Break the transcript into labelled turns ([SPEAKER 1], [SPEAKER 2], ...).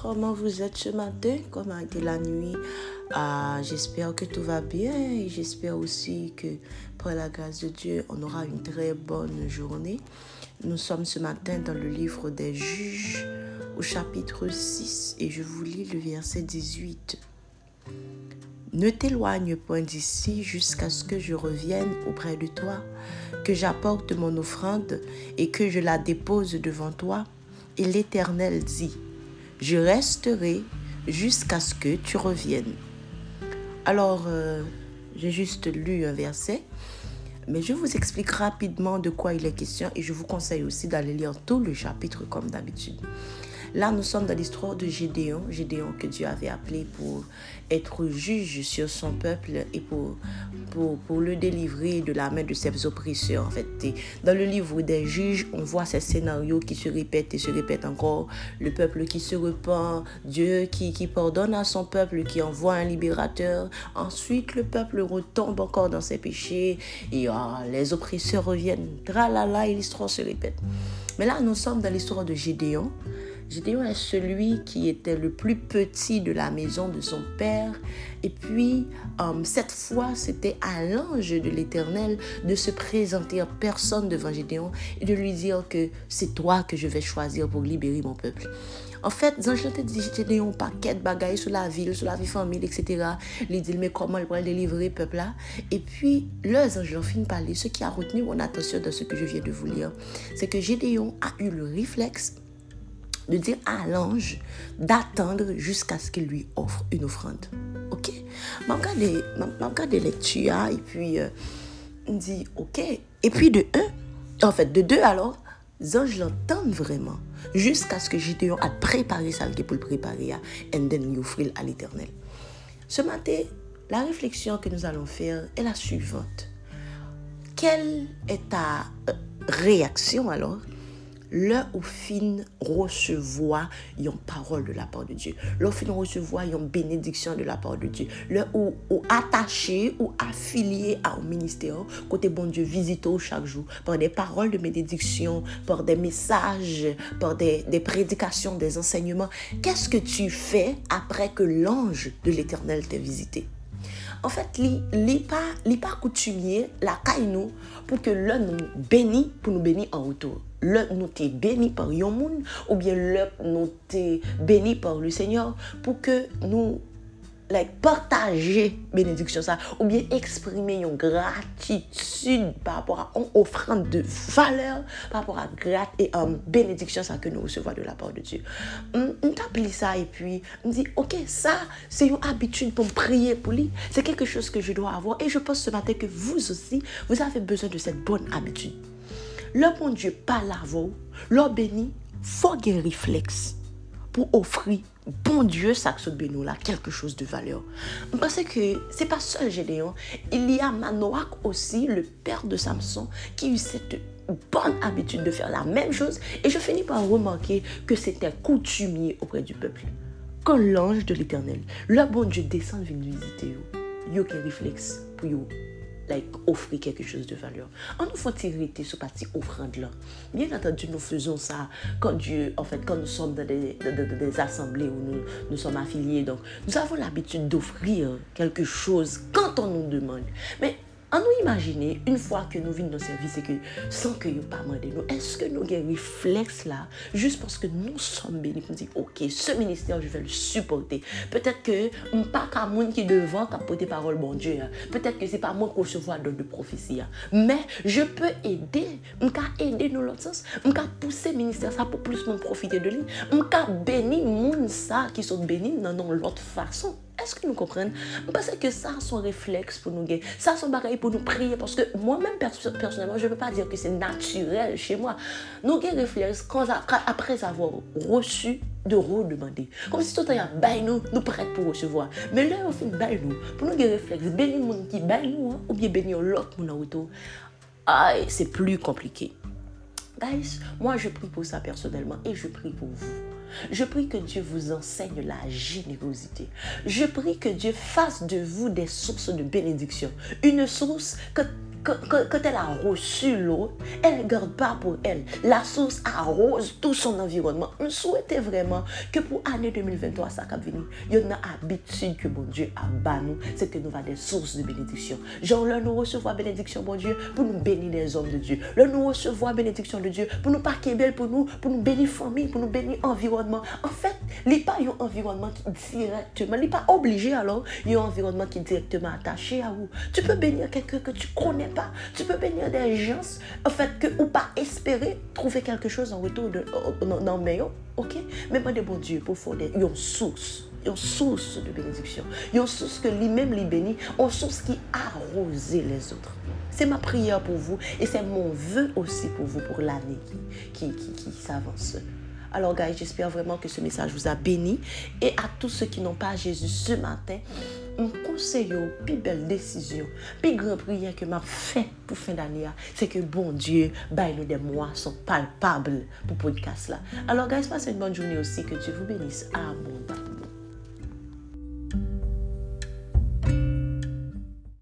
[SPEAKER 1] Comment vous êtes ce matin? Comment a été la nuit? Ah, J'espère que tout va bien et j'espère aussi que par la grâce de Dieu, on aura une très bonne journée. Nous sommes ce matin dans le livre des juges au chapitre 6 et je vous lis le verset 18. Ne t'éloigne point d'ici jusqu'à ce que je revienne auprès de toi, que j'apporte mon offrande et que je la dépose devant toi. Et l'Éternel dit, je resterai jusqu'à ce que tu reviennes. Alors, euh, j'ai juste lu un verset, mais je vous explique rapidement de quoi il est question et je vous conseille aussi d'aller lire tout le chapitre comme d'habitude. Là, nous sommes dans l'histoire de Gédéon, Gédéon que Dieu avait appelé pour être juge sur son peuple et pour, pour, pour le délivrer de la main de ses oppresseurs. En fait, dans le livre des juges, on voit ces scénarios qui se répètent et se répètent encore. Le peuple qui se repent, Dieu qui, qui pardonne à son peuple, qui envoie un libérateur. Ensuite, le peuple retombe encore dans ses péchés et ah, les oppresseurs reviennent. Tralala et l'histoire se répète. Mais là, nous sommes dans l'histoire de Gédéon. Gédéon est celui qui était le plus petit de la maison de son père. Et puis, euh, cette fois, c'était à l'ange de l'Éternel de se présenter en personne devant Gédéon et de lui dire que c'est toi que je vais choisir pour libérer mon peuple. En fait, Zange te dit Gédéon paquet de bagailles sur la ville, sur la vie famille, etc. Dit, mais comment il pourrait délivrer le peuple là? Et puis, anges ont fini de parler. Ce qui a retenu mon attention dans ce que je viens de vous lire, c'est que Gédéon a eu le réflexe de dire à l'ange d'attendre jusqu'à ce qu'il lui offre une offrande. Ok? Je regarde des lectures et puis euh, on dit ok. Et puis de un, en fait de deux alors, les anges l'entendent vraiment jusqu'à ce que Gédéon a préparé ça pour le préparer et then offrir à l'éternel. Ce matin, la réflexion que nous allons faire est la suivante. Quelle est ta euh, réaction alors le au fin recevoir une parole de la part de Dieu. Le fin recevoir une bénédiction de la part de Dieu. Le ou, attaché ou affilié à un ministère, côté bon Dieu visite chaque jour par des paroles de bénédiction, par des messages, par des, prédications, des enseignements. Qu'est-ce que tu fais après que l'ange de l'Éternel t'ait visité? En fait, li, li pas, li pas coutumier la pour que l'un nous bénisse pour nous bénir en retour le nous t'es béni par yon monde ou bien le nous t'es béni par le Seigneur pour que nous like, partager bénédiction ça ou bien exprimer une gratitude par rapport à une offrande de valeur par rapport à grat et bénédiction ça que nous recevons de la part de Dieu. On t'appelle ça et puis on dit ok ça c'est une habitude pour prier pour lui. C'est quelque chose que je dois avoir et je pense ce matin que vous aussi vous avez besoin de cette bonne habitude. Le bon Dieu parle à vous, le béni, faut un réflexe pour offrir bon Dieu ça bénou là quelque chose de valeur. Parce que c'est pas seul Gédéon, il y a Manoach aussi, le père de Samson, qui eut cette bonne habitude de faire la même chose. Et je finis par remarquer que c'était coutumier auprès du peuple. Quand l'ange de l'Éternel, le bon Dieu descend venir visiter, il y a un réflexe pour vous like, offrir quelque chose de valeur. On nous faut irriter ce parti offrande là. Bien entendu, nous faisons ça quand Dieu, en fait, quand nous sommes dans des, assemblées où nous, nous sommes affiliés. Donc, nous avons l'habitude d'offrir quelque chose quand on nous demande. Mais en nous imaginer, une fois que nous venons dans le service et que sans que nous pas demandé nous, est-ce que nous avons un réflexe là, juste parce que nous sommes bénis, pour dire, ok, ce ministère, je vais le supporter. Peut-être que je pas qu'à moi qui devant porter parole, bon Dieu. Hein. Peut-être que c'est pas moi qui recevoir de, de prophétie. Hein. Mais je peux aider, je peux aider dans l'autre sens, je peux pousser le ministère pour plus nous profiter de lui. Je peux bénir les ça qui sont bénis dans l'autre façon. Est-ce que nous comprenons? Parce que ça, son réflexe pour nous guérir. Ça, son pareil pour nous prier. Parce que moi-même, personnellement, je ne peux pas dire que c'est naturel chez moi. Nous avons réflexe après avoir reçu de redemander. Comme si tout le temps, nous, nous prêts pour recevoir. Mais là, on fait bail nous. Pour nous, réflexe, réflexe. Bénir le monde qui bail nous, hein, ou bien bénir l'autre monde en retour. Ah, c'est plus compliqué. Guys, moi, je prie pour ça personnellement et je prie pour vous. Je prie que Dieu vous enseigne la générosité. Je prie que Dieu fasse de vous des sources de bénédiction. Une source que quand, elle a reçu l'eau, elle ne garde pas pour elle. La source arrose tout son environnement. On souhaitait vraiment que pour l'année 2023, ça va venir, il y a une habitude que mon Dieu a banni, c'est que nous avons des sources de bénédiction. Genre, là, nous recevons bénédiction, mon Dieu, pour nous bénir les hommes de Dieu. Là, nous recevons bénédiction de Dieu pour nous parquer belle pour nous, pour nous bénir famille, pour nous bénir environnement. En fait, il n'y a pas un environnement directement, il n'est pas obligé alors, il y a un environnement qui est directement attaché à vous. Tu peux bénir quelqu'un que tu connais pas. Tu peux bénir des gens, en fait, que ou pas espérer trouver quelque chose en retour de, dans le meilleur, ok? Mais moi, de bon Dieu, pour faire une source une source de bénédiction, une source que lui-même lui bénit, une source qui arrose les autres. C'est ma prière pour vous et c'est mon vœu aussi pour vous pour l'année qui, qui, qui s'avance. Alors, guys, j'espère vraiment que ce message vous a béni. Et à tous ceux qui n'ont pas Jésus ce matin, m konseyo pi bel desisyon, pi gran priye ke m ap fe pou fin dania, se ke bon Diyo bay nou de mwa son palpable pou podcast la. Alors guys, passe yon bonne jouni osi, ke Diyo vous bénisse abondant.